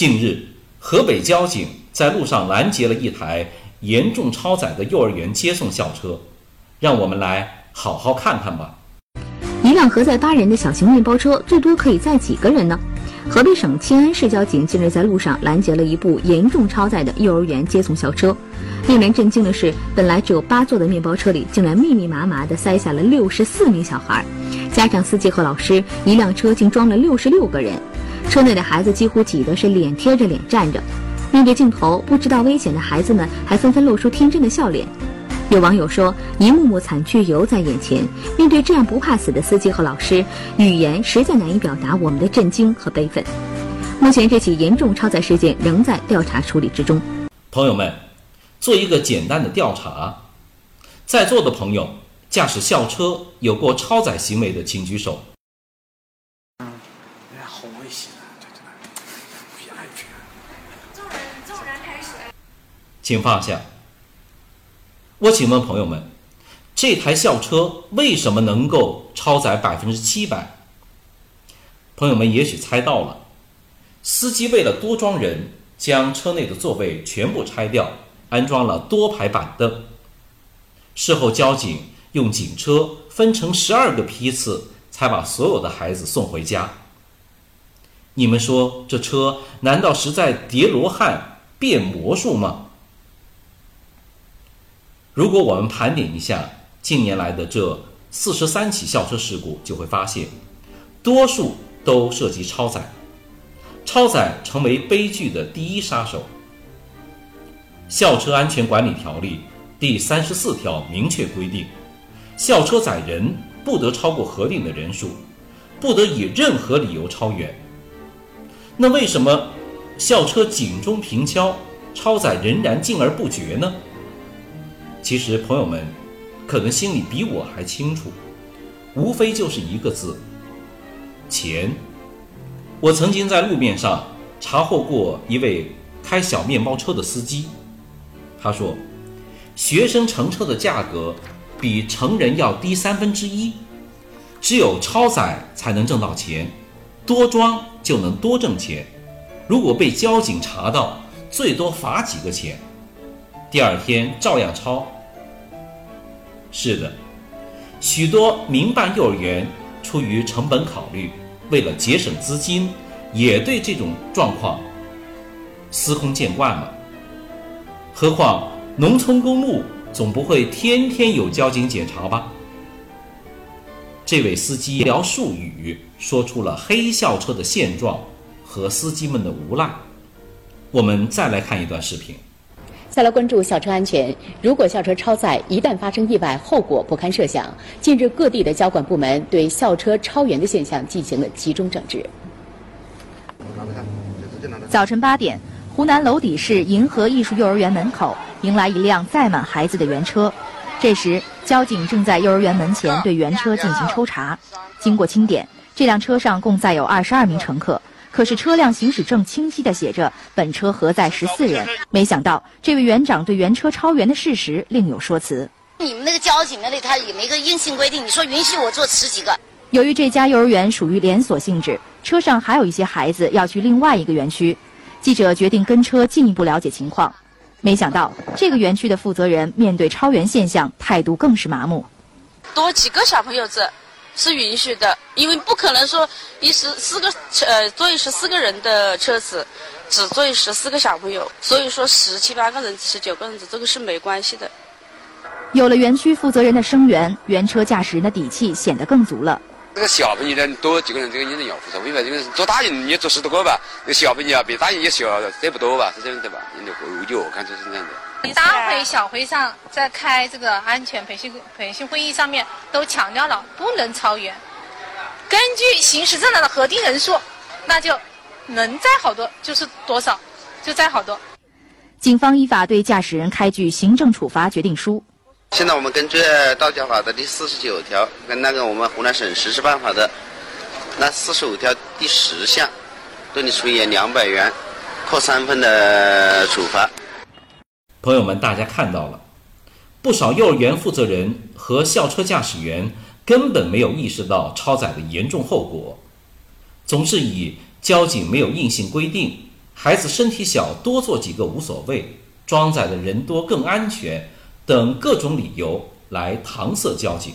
近日，河北交警在路上拦截了一台严重超载的幼儿园接送校车，让我们来好好看看吧。一辆核载八人的小型面包车，最多可以载几个人呢？河北省迁安市交警近日在路上拦截了一部严重超载的幼儿园接送校车。令人震惊的是，本来只有八座的面包车里，竟然密密麻麻地塞下了六十四名小孩，加上司机和老师，一辆车竟装了六十六个人。车内的孩子几乎挤得是脸贴着脸站着。面对镜头，不知道危险的孩子们还纷纷露出天真的笑脸。有网友说：“一幕幕惨剧犹在眼前，面对这样不怕死的司机和老师，语言实在难以表达我们的震惊和悲愤。”目前，这起严重超载事件仍在调查处理之中。朋友们，做一个简单的调查，在座的朋友驾驶校车有过超载行为的，请举手。嗯，哎呀，好危险啊！对对对，别安全。众人众人开始。请放下。我请问朋友们，这台校车为什么能够超载百分之七百？朋友们也许猜到了，司机为了多装人，将车内的座位全部拆掉，安装了多排板凳。事后，交警用警车分成十二个批次，才把所有的孩子送回家。你们说，这车难道是在叠罗汉、变魔术吗？如果我们盘点一下近年来的这四十三起校车事故，就会发现，多数都涉及超载，超载成为悲剧的第一杀手。校车安全管理条例第三十四条明确规定，校车载人不得超过核定的人数，不得以任何理由超员。那为什么校车警钟频敲，超载仍然禁而不绝呢？其实，朋友们可能心里比我还清楚，无非就是一个字：钱。我曾经在路面上查获过一位开小面包车的司机，他说，学生乘车的价格比成人要低三分之一，只有超载才能挣到钱，多装就能多挣钱。如果被交警查到，最多罚几个钱。第二天照样抄。是的，许多民办幼儿园出于成本考虑，为了节省资金，也对这种状况司空见惯了。何况农村公路总不会天天有交警检查吧？这位司机聊术语，说出了黑校车的现状和司机们的无赖。我们再来看一段视频。再来关注校车安全。如果校车超载，一旦发生意外，后果不堪设想。近日，各地的交管部门对校车超员的现象进行了集中整治。早晨八点，湖南娄底市银河艺术幼儿园门口迎来一辆载满孩子的园车。这时，交警正在幼儿园门前对园车进行抽查。经过清点，这辆车上共载有二十二名乘客。可是车辆行驶证清晰地写着本车核载十四人，没想到这位园长对原车超员的事实另有说辞。你们那个交警那里他也没个硬性规定，你说允许我坐十几个？由于这家幼儿园属于连锁性质，车上还有一些孩子要去另外一个园区，记者决定跟车进一步了解情况。没想到这个园区的负责人面对超员现象态度更是麻木。多几个小朋友子。是允许的，因为不可能说一十四个呃坐十四个人的车子，只坐十四个小朋友，所以说十七八个人、十九个人子这个是没关系的。有了园区负责人的声援，原车驾驶人的底气显得更足了。这个小朋友呢多几个人，这个应该要负责，因为这个坐大人也坐十多个吧，这个小朋友啊比大人也小，这不多吧，是这样的吧？应该我就我看就是这样的。大会、小会上在开这个安全培训培训会议上面都强调了不能超员，根据行驶证上的核定人数，那就能载好多就是多少，就载好多。警方依法对驾驶人开具行政处罚决定书。现在我们根据道交法的第四十九条跟那个我们湖南省实施办法的那四十五条第十项，对你处以两百元扣三分的处罚。朋友们，大家看到了，不少幼儿园负责人和校车驾驶员根本没有意识到超载的严重后果，总是以交警没有硬性规定，孩子身体小，多坐几个无所谓，装载的人多更安全等各种理由来搪塞交警。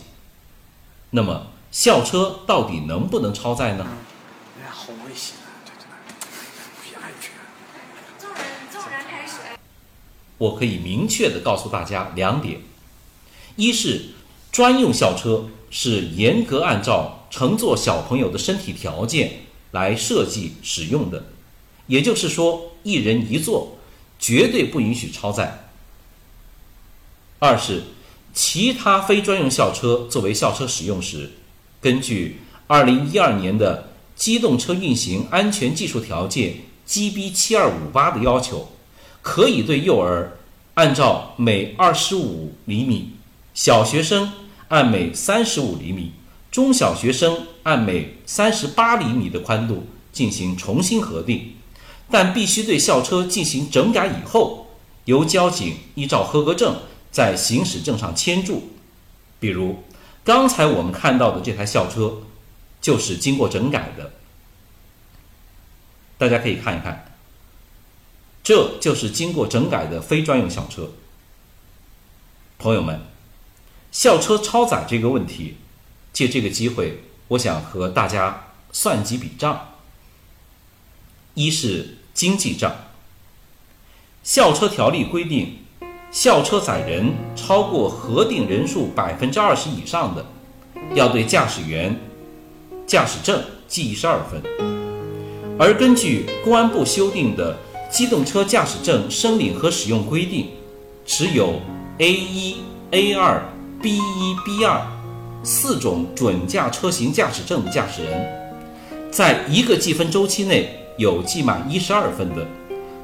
那么，校车到底能不能超载呢？哎呀，好危险啊！这这不安全。众人纵然开始。我可以明确的告诉大家两点：一是专用校车是严格按照乘坐小朋友的身体条件来设计使用的，也就是说，一人一座，绝对不允许超载；二是其他非专用校车作为校车使用时，根据二零一二年的机动车运行安全技术条件 GB 七二五八的要求。可以对幼儿按照每二十五厘米，小学生按每三十五厘米，中小学生按每三十八厘米的宽度进行重新核定，但必须对校车进行整改以后，由交警依照合格证在行驶证上签注。比如刚才我们看到的这台校车，就是经过整改的，大家可以看一看。这就是经过整改的非专用校车。朋友们，校车超载这个问题，借这个机会，我想和大家算几笔账。一是经济账。校车条例规定，校车载人超过核定人数百分之二十以上的，要对驾驶员驾驶证记一十二分。而根据公安部修订的。机动车驾驶证申领和使用规定，持有 A 一、A 二、B 一、B 二四种准驾车型驾驶证的驾驶人，在一个记分周期内有记满一十二分的，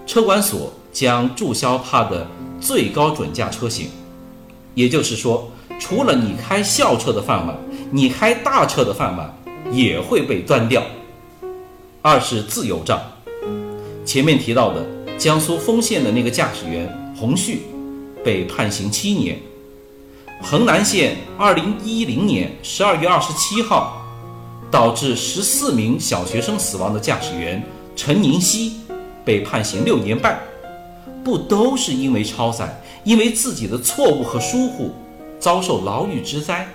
车管所将注销他的最高准驾车型。也就是说，除了你开校车的饭碗，你开大车的饭碗也会被端掉。二是自由账。前面提到的江苏丰县的那个驾驶员洪旭，被判刑七年。衡南县二零一零年十二月二十七号，导致十四名小学生死亡的驾驶员陈宁熙，被判刑六年半。不都是因为超载，因为自己的错误和疏忽，遭受牢狱之灾？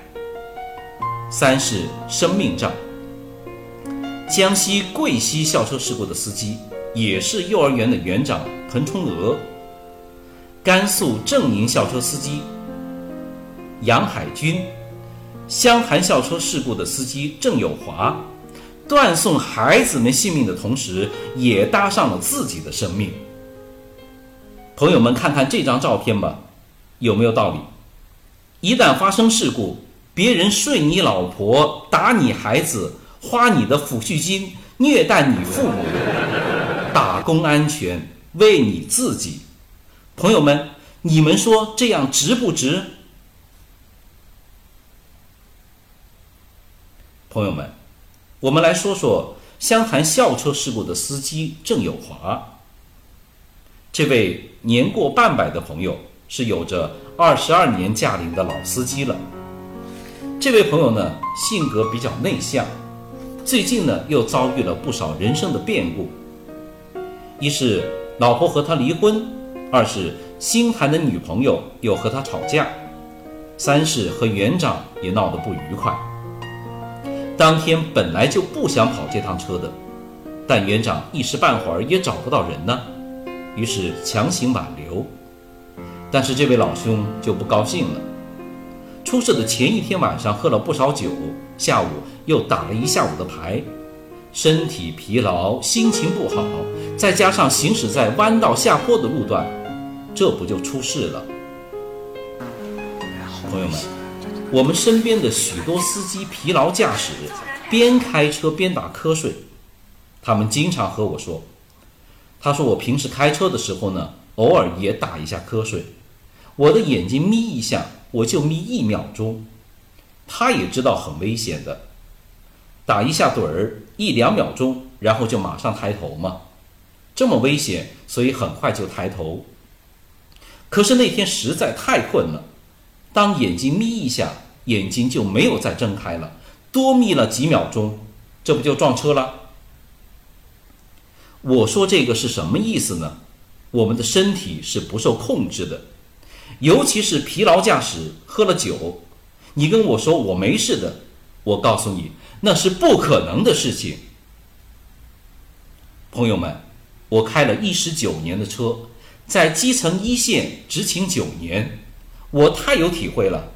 三是生命账。江西贵溪校车事故的司机。也是幼儿园的园长彭春娥，甘肃正宁校车司机杨海军，湘潭校车事故的司机郑有华，断送孩子们性命的同时，也搭上了自己的生命。朋友们，看看这张照片吧，有没有道理？一旦发生事故，别人睡你老婆，打你孩子，花你的抚恤金，虐待你父母。打工安全，为你自己，朋友们，你们说这样值不值？朋友们，我们来说说湘潭校车事故的司机郑有华。这位年过半百的朋友是有着二十二年驾龄的老司机了。这位朋友呢，性格比较内向，最近呢又遭遇了不少人生的变故。一是老婆和他离婚，二是新谈的女朋友又和他吵架，三是和园长也闹得不愉快。当天本来就不想跑这趟车的，但园长一时半会儿也找不到人呢，于是强行挽留。但是这位老兄就不高兴了。出事的前一天晚上喝了不少酒，下午又打了一下午的牌。身体疲劳，心情不好，再加上行驶在弯道下坡的路段，这不就出事了？朋友们，我们身边的许多司机疲劳驾驶，边开车边打瞌睡。他们经常和我说：“他说我平时开车的时候呢，偶尔也打一下瞌睡，我的眼睛眯一下，我就眯一秒钟。他也知道很危险的。”打一下盹儿一两秒钟，然后就马上抬头嘛，这么危险，所以很快就抬头。可是那天实在太困了，当眼睛眯一下，眼睛就没有再睁开了，多眯了几秒钟，这不就撞车了？我说这个是什么意思呢？我们的身体是不受控制的，尤其是疲劳驾驶、喝了酒，你跟我说我没事的，我告诉你那是不可能的事情。朋友们，我开了一十九年的车，在基层一线执勤九年，我太有体会了。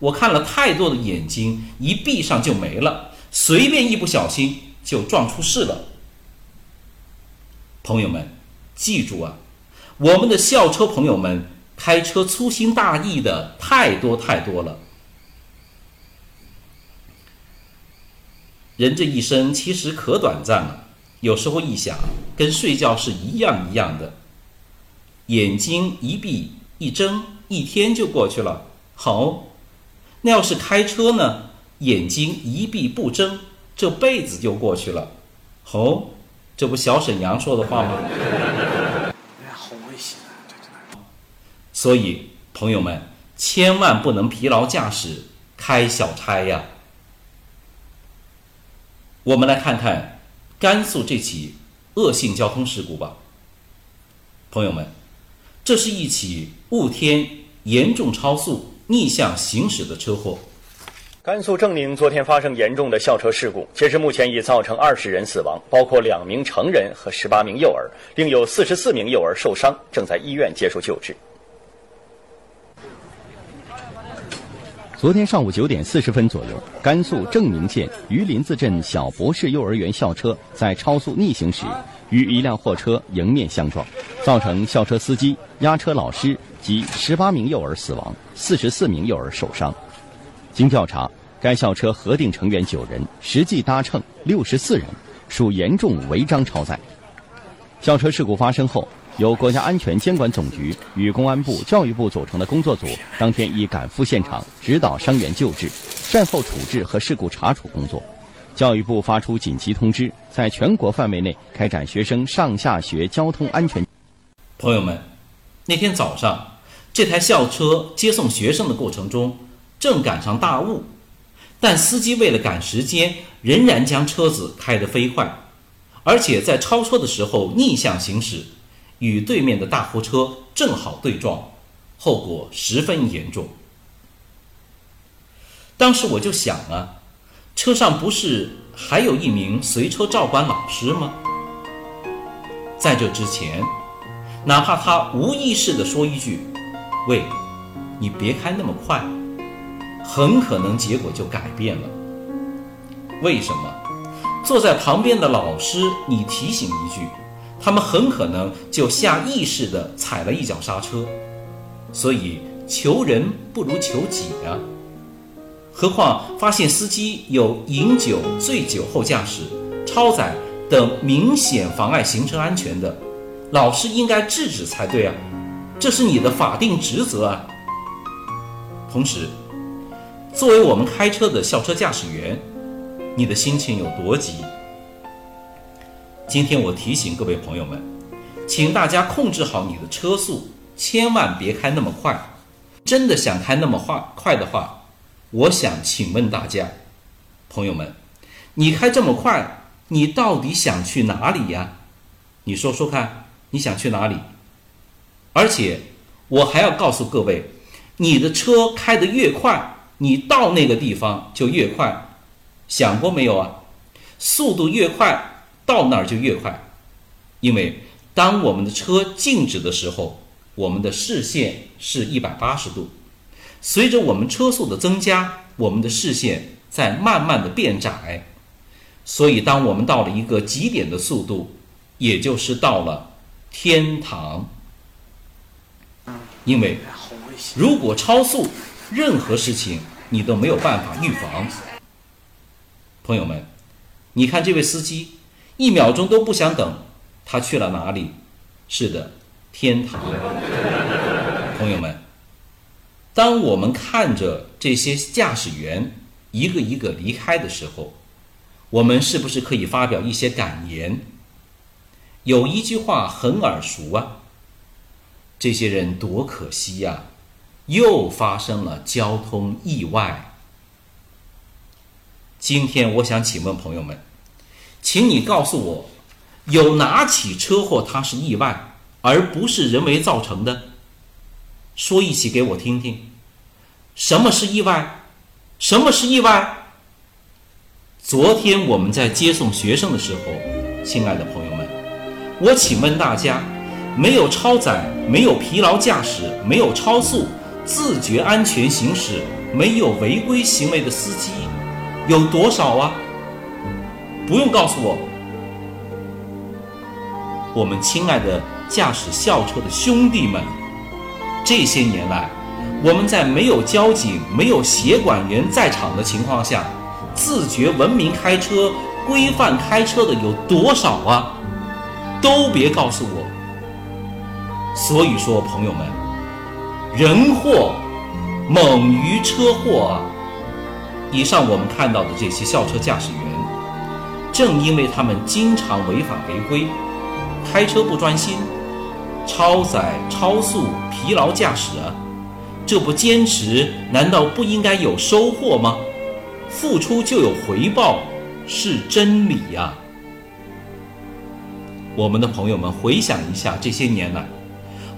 我看了太多的眼睛一闭上就没了，随便一不小心就撞出事了。朋友们，记住啊，我们的校车朋友们开车粗心大意的太多太多了。人这一生其实可短暂了，有时候一想，跟睡觉是一样一样的，眼睛一闭一睁，一天就过去了。好。那要是开车呢？眼睛一闭不睁，这辈子就过去了。哦，这不小沈阳说的话吗？好危险啊！所以，朋友们千万不能疲劳驾驶开小差呀。我们来看看甘肃这起恶性交通事故吧。朋友们，这是一起雾天严重超速。逆向行驶的车祸，甘肃正宁昨天发生严重的校车事故，截至目前已造成二十人死亡，包括两名成人和十八名幼儿，另有四十四名幼儿受伤，正在医院接受救治。昨天上午九点四十分左右，甘肃正宁县榆林子镇小博士幼儿园校车在超速逆行时，与一辆货车迎面相撞，造成校车司机、押车老师及十八名幼儿死亡。四十四名幼儿受伤。经调查，该校车核定成员九人，实际搭乘六十四人，属严重违章超载。校车事故发生后，由国家安全监管总局与公安部、教育部组成的工作组当天已赶赴现场，指导伤员救治、善后处置和事故查处工作。教育部发出紧急通知，在全国范围内开展学生上下学交通安全。朋友们，那天早上。这台校车接送学生的过程中，正赶上大雾，但司机为了赶时间，仍然将车子开得飞快，而且在超车的时候逆向行驶，与对面的大货车正好对撞，后果十分严重。当时我就想啊，车上不是还有一名随车照管老师吗？在这之前，哪怕他无意识地说一句。喂，你别开那么快，很可能结果就改变了。为什么？坐在旁边的老师，你提醒一句，他们很可能就下意识地踩了一脚刹车。所以求人不如求己啊！何况发现司机有饮酒、醉酒后驾驶、超载等明显妨碍行车安全的，老师应该制止才对啊！这是你的法定职责啊！同时，作为我们开车的校车驾驶员，你的心情有多急？今天我提醒各位朋友们，请大家控制好你的车速，千万别开那么快。真的想开那么快快的话，我想请问大家，朋友们，你开这么快，你到底想去哪里呀？你说说看，你想去哪里？而且，我还要告诉各位，你的车开得越快，你到那个地方就越快，想过没有啊？速度越快，到那儿就越快，因为当我们的车静止的时候，我们的视线是一百八十度，随着我们车速的增加，我们的视线在慢慢的变窄，所以当我们到了一个极点的速度，也就是到了天堂。因为，如果超速，任何事情你都没有办法预防。朋友们，你看这位司机，一秒钟都不想等，他去了哪里？是的，天堂。朋友们，当我们看着这些驾驶员一个一个离开的时候，我们是不是可以发表一些感言？有一句话很耳熟啊。这些人多可惜呀！又发生了交通意外。今天我想请问朋友们，请你告诉我，有哪起车祸它是意外，而不是人为造成的？说一起给我听听。什么是意外？什么是意外？昨天我们在接送学生的时候，亲爱的朋友们，我请问大家，没有超载、没有疲劳驾驶、没有超速、自觉安全行驶、没有违规行为的司机有多少啊？不用告诉我。我们亲爱的驾驶校车的兄弟们，这些年来，我们在没有交警、没有协管员在场的情况下。自觉文明开车、规范开车的有多少啊？都别告诉我。所以说，朋友们，人祸猛于车祸啊！以上我们看到的这些校车驾驶员，正因为他们经常违法违规、开车不专心、超载、超速、疲劳驾驶啊，这不坚持，难道不应该有收获吗？付出就有回报，是真理呀！我们的朋友们，回想一下这些年来，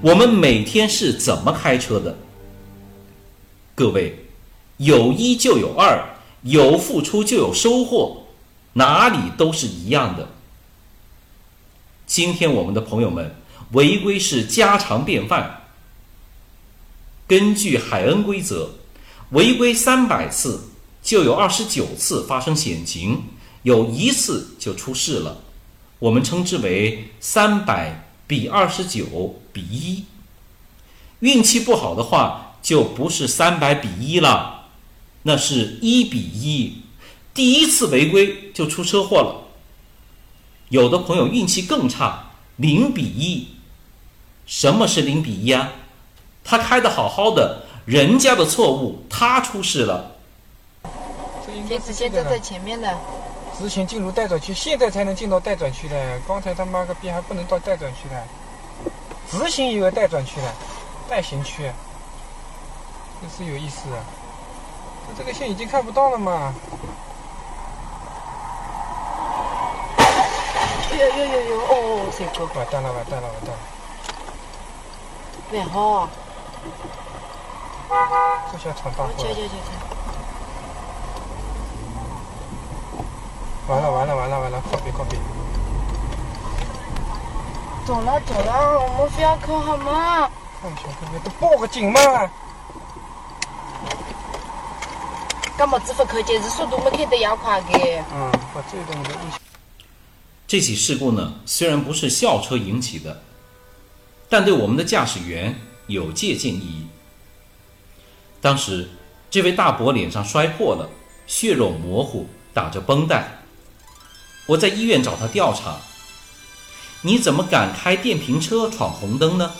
我们每天是怎么开车的？各位，有一就有二，有付出就有收获，哪里都是一样的。今天我们的朋友们，违规是家常便饭。根据海恩规则，违规三百次。就有二十九次发生险情，有一次就出事了，我们称之为三百比二十九比一。运气不好的话，就不是三百比一了，那是一比一。第一次违规就出车祸了。有的朋友运气更差，零比一。什么是零比一啊？他开的好好的，人家的错误，他出事了。直接走在前面的，直行进入待转区，现在才能进到待转区的。刚才他妈个逼还不能到待转区的，直行也有待转区的，待行区，这是有意思。这个线已经看不到了嘛？呦呦呦呦！哦，这个完蛋了，完蛋了，完蛋了！蛮好。这下闯大祸了。完了完了完了完了，靠别靠边！懂了走了，我们不要扣好吗？看小哥哥都报个警嘛！干么子不扣？就是速度没开得要快的。嗯，把这东西。这起事故呢，虽然不是校车引起的，但对我们的驾驶员有借鉴意义。当时，这位大伯脸上摔破了，血肉模糊，打着绷带。我在医院找他调查，你怎么敢开电瓶车闯红灯呢？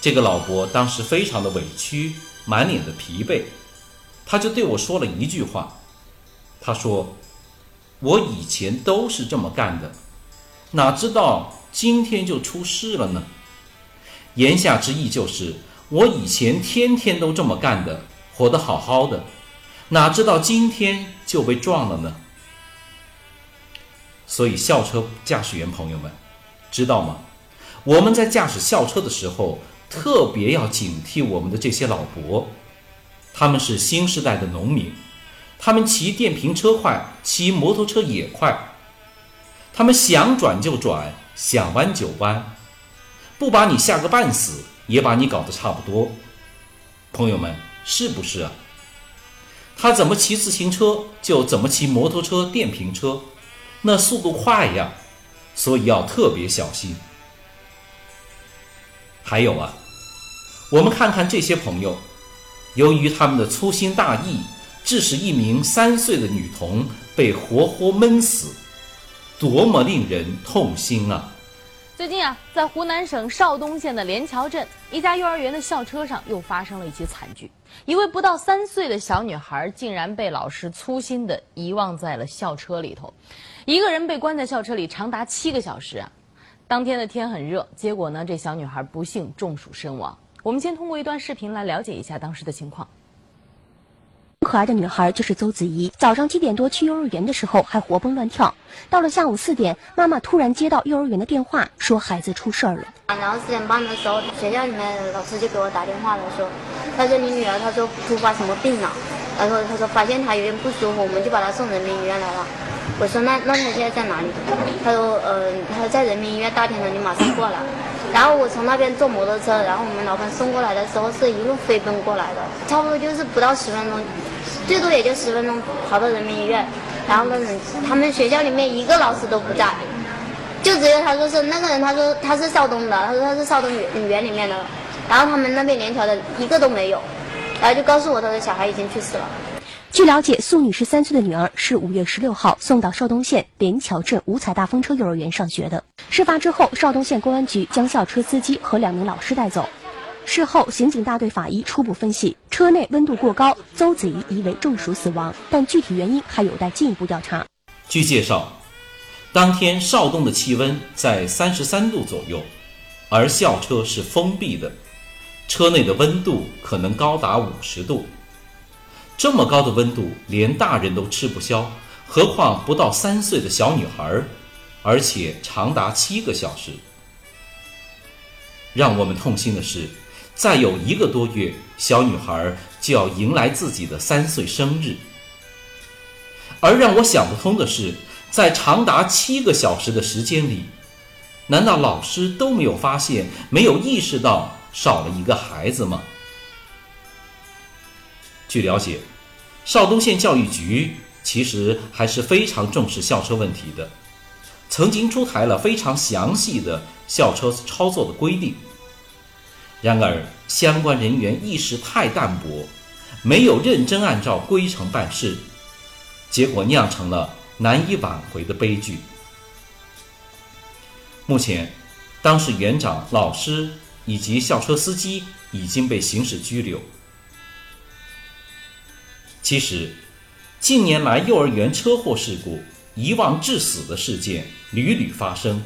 这个老伯当时非常的委屈，满脸的疲惫，他就对我说了一句话，他说：“我以前都是这么干的，哪知道今天就出事了呢？”言下之意就是我以前天天都这么干的，活得好好的，哪知道今天就被撞了呢？所以，校车驾驶员朋友们，知道吗？我们在驾驶校车的时候，特别要警惕我们的这些老伯，他们是新时代的农民，他们骑电瓶车快，骑摩托车也快，他们想转就转，想弯就弯，不把你吓个半死，也把你搞得差不多。朋友们，是不是啊？他怎么骑自行车，就怎么骑摩托车、电瓶车。那速度快呀，所以要特别小心。还有啊，我们看看这些朋友，由于他们的粗心大意，致使一名三岁的女童被活活闷死，多么令人痛心啊！最近啊，在湖南省邵东县的连桥镇一家幼儿园的校车上，又发生了一起惨剧。一位不到三岁的小女孩竟然被老师粗心的遗忘在了校车里头。一个人被关在校车里长达七个小时啊！当天的天很热，结果呢，这小女孩不幸中暑身亡。我们先通过一段视频来了解一下当时的情况。可爱的女孩就是邹子怡。早上七点多去幼儿园的时候还活蹦乱跳，到了下午四点，妈妈突然接到幼儿园的电话，说孩子出事儿了。然后四点半的时候，学校里面老师就给我打电话了，说，他说你女儿，他说突发什么病了，然后他说发现她有点不舒服，我们就把她送人民医院来了。我说那那他现在在哪里？他说呃他在人民医院大厅了，你马上过来。然后我从那边坐摩托车，然后我们老板送过来的时候是一路飞奔过来的，差不多就是不到十分钟，最多也就十分钟跑到人民医院。然后那人他们学校里面一个老师都不在，就只有他说是那个人，他说他是邵东的，他说他是邵东园园里面的，然后他们那边联调的一个都没有，然后就告诉我他的小孩已经去世了。据了解，苏女士三岁的女儿是五月十六号送到邵东县连桥镇五彩大风车幼儿园上学的。事发之后，邵东县公安局将校车司机和两名老师带走。事后，刑警大队法医初步分析，车内温度过高，邹子怡疑为中暑死亡，但具体原因还有待进一步调查。据介绍，当天邵东的气温在三十三度左右，而校车是封闭的，车内的温度可能高达五十度。这么高的温度，连大人都吃不消，何况不到三岁的小女孩，而且长达七个小时。让我们痛心的是，再有一个多月，小女孩就要迎来自己的三岁生日。而让我想不通的是，在长达七个小时的时间里，难道老师都没有发现、没有意识到少了一个孩子吗？据了解，邵东县教育局其实还是非常重视校车问题的，曾经出台了非常详细的校车操作的规定。然而，相关人员意识太淡薄，没有认真按照规程办事，结果酿成了难以挽回的悲剧。目前，当事园长、老师以及校车司机已经被刑事拘留。其实，近年来幼儿园车祸事故、遗忘致死的事件屡屡发生，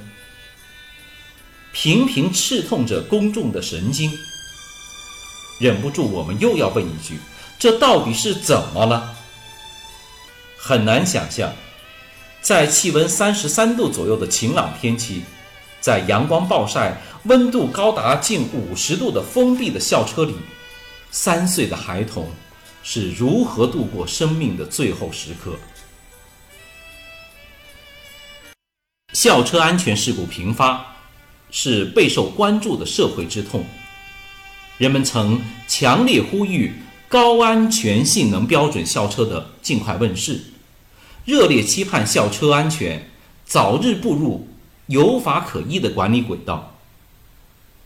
频频刺痛着公众的神经。忍不住，我们又要问一句：这到底是怎么了？很难想象，在气温三十三度左右的晴朗天气，在阳光暴晒、温度高达近五十度的封闭的校车里，三岁的孩童。是如何度过生命的最后时刻？校车安全事故频发，是备受关注的社会之痛。人们曾强烈呼吁高安全性能标准校车的尽快问世，热烈期盼校车安全早日步入有法可依的管理轨道。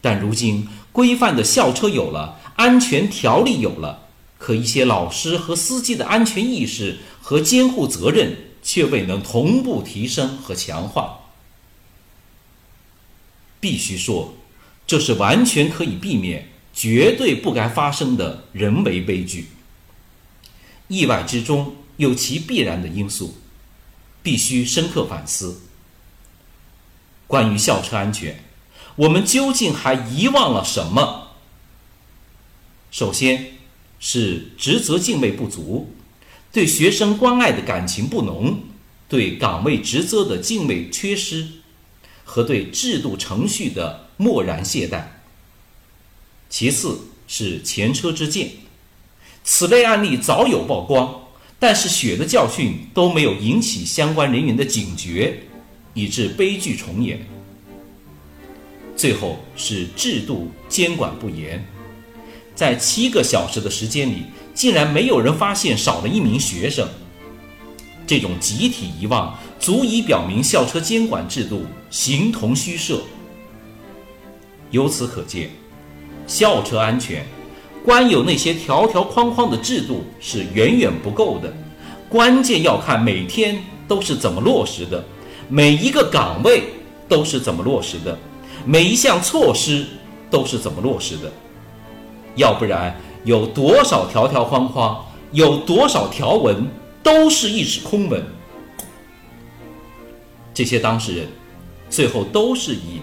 但如今，规范的校车有了，安全条例有了。可一些老师和司机的安全意识和监护责任却未能同步提升和强化。必须说，这是完全可以避免、绝对不该发生的人为悲剧。意外之中有其必然的因素，必须深刻反思。关于校车安全，我们究竟还遗忘了什么？首先。是职责敬畏不足，对学生关爱的感情不浓，对岗位职责的敬畏缺失，和对制度程序的漠然懈怠。其次是前车之鉴，此类案例早有曝光，但是血的教训都没有引起相关人员的警觉，以致悲剧重演。最后是制度监管不严。在七个小时的时间里，竟然没有人发现少了一名学生。这种集体遗忘，足以表明校车监管制度形同虚设。由此可见，校车安全，光有那些条条框框的制度是远远不够的，关键要看每天都是怎么落实的，每一个岗位都是怎么落实的，每一项措施都是怎么落实的。要不然，有多少条条框框，有多少条文，都是一纸空文。这些当事人，最后都是以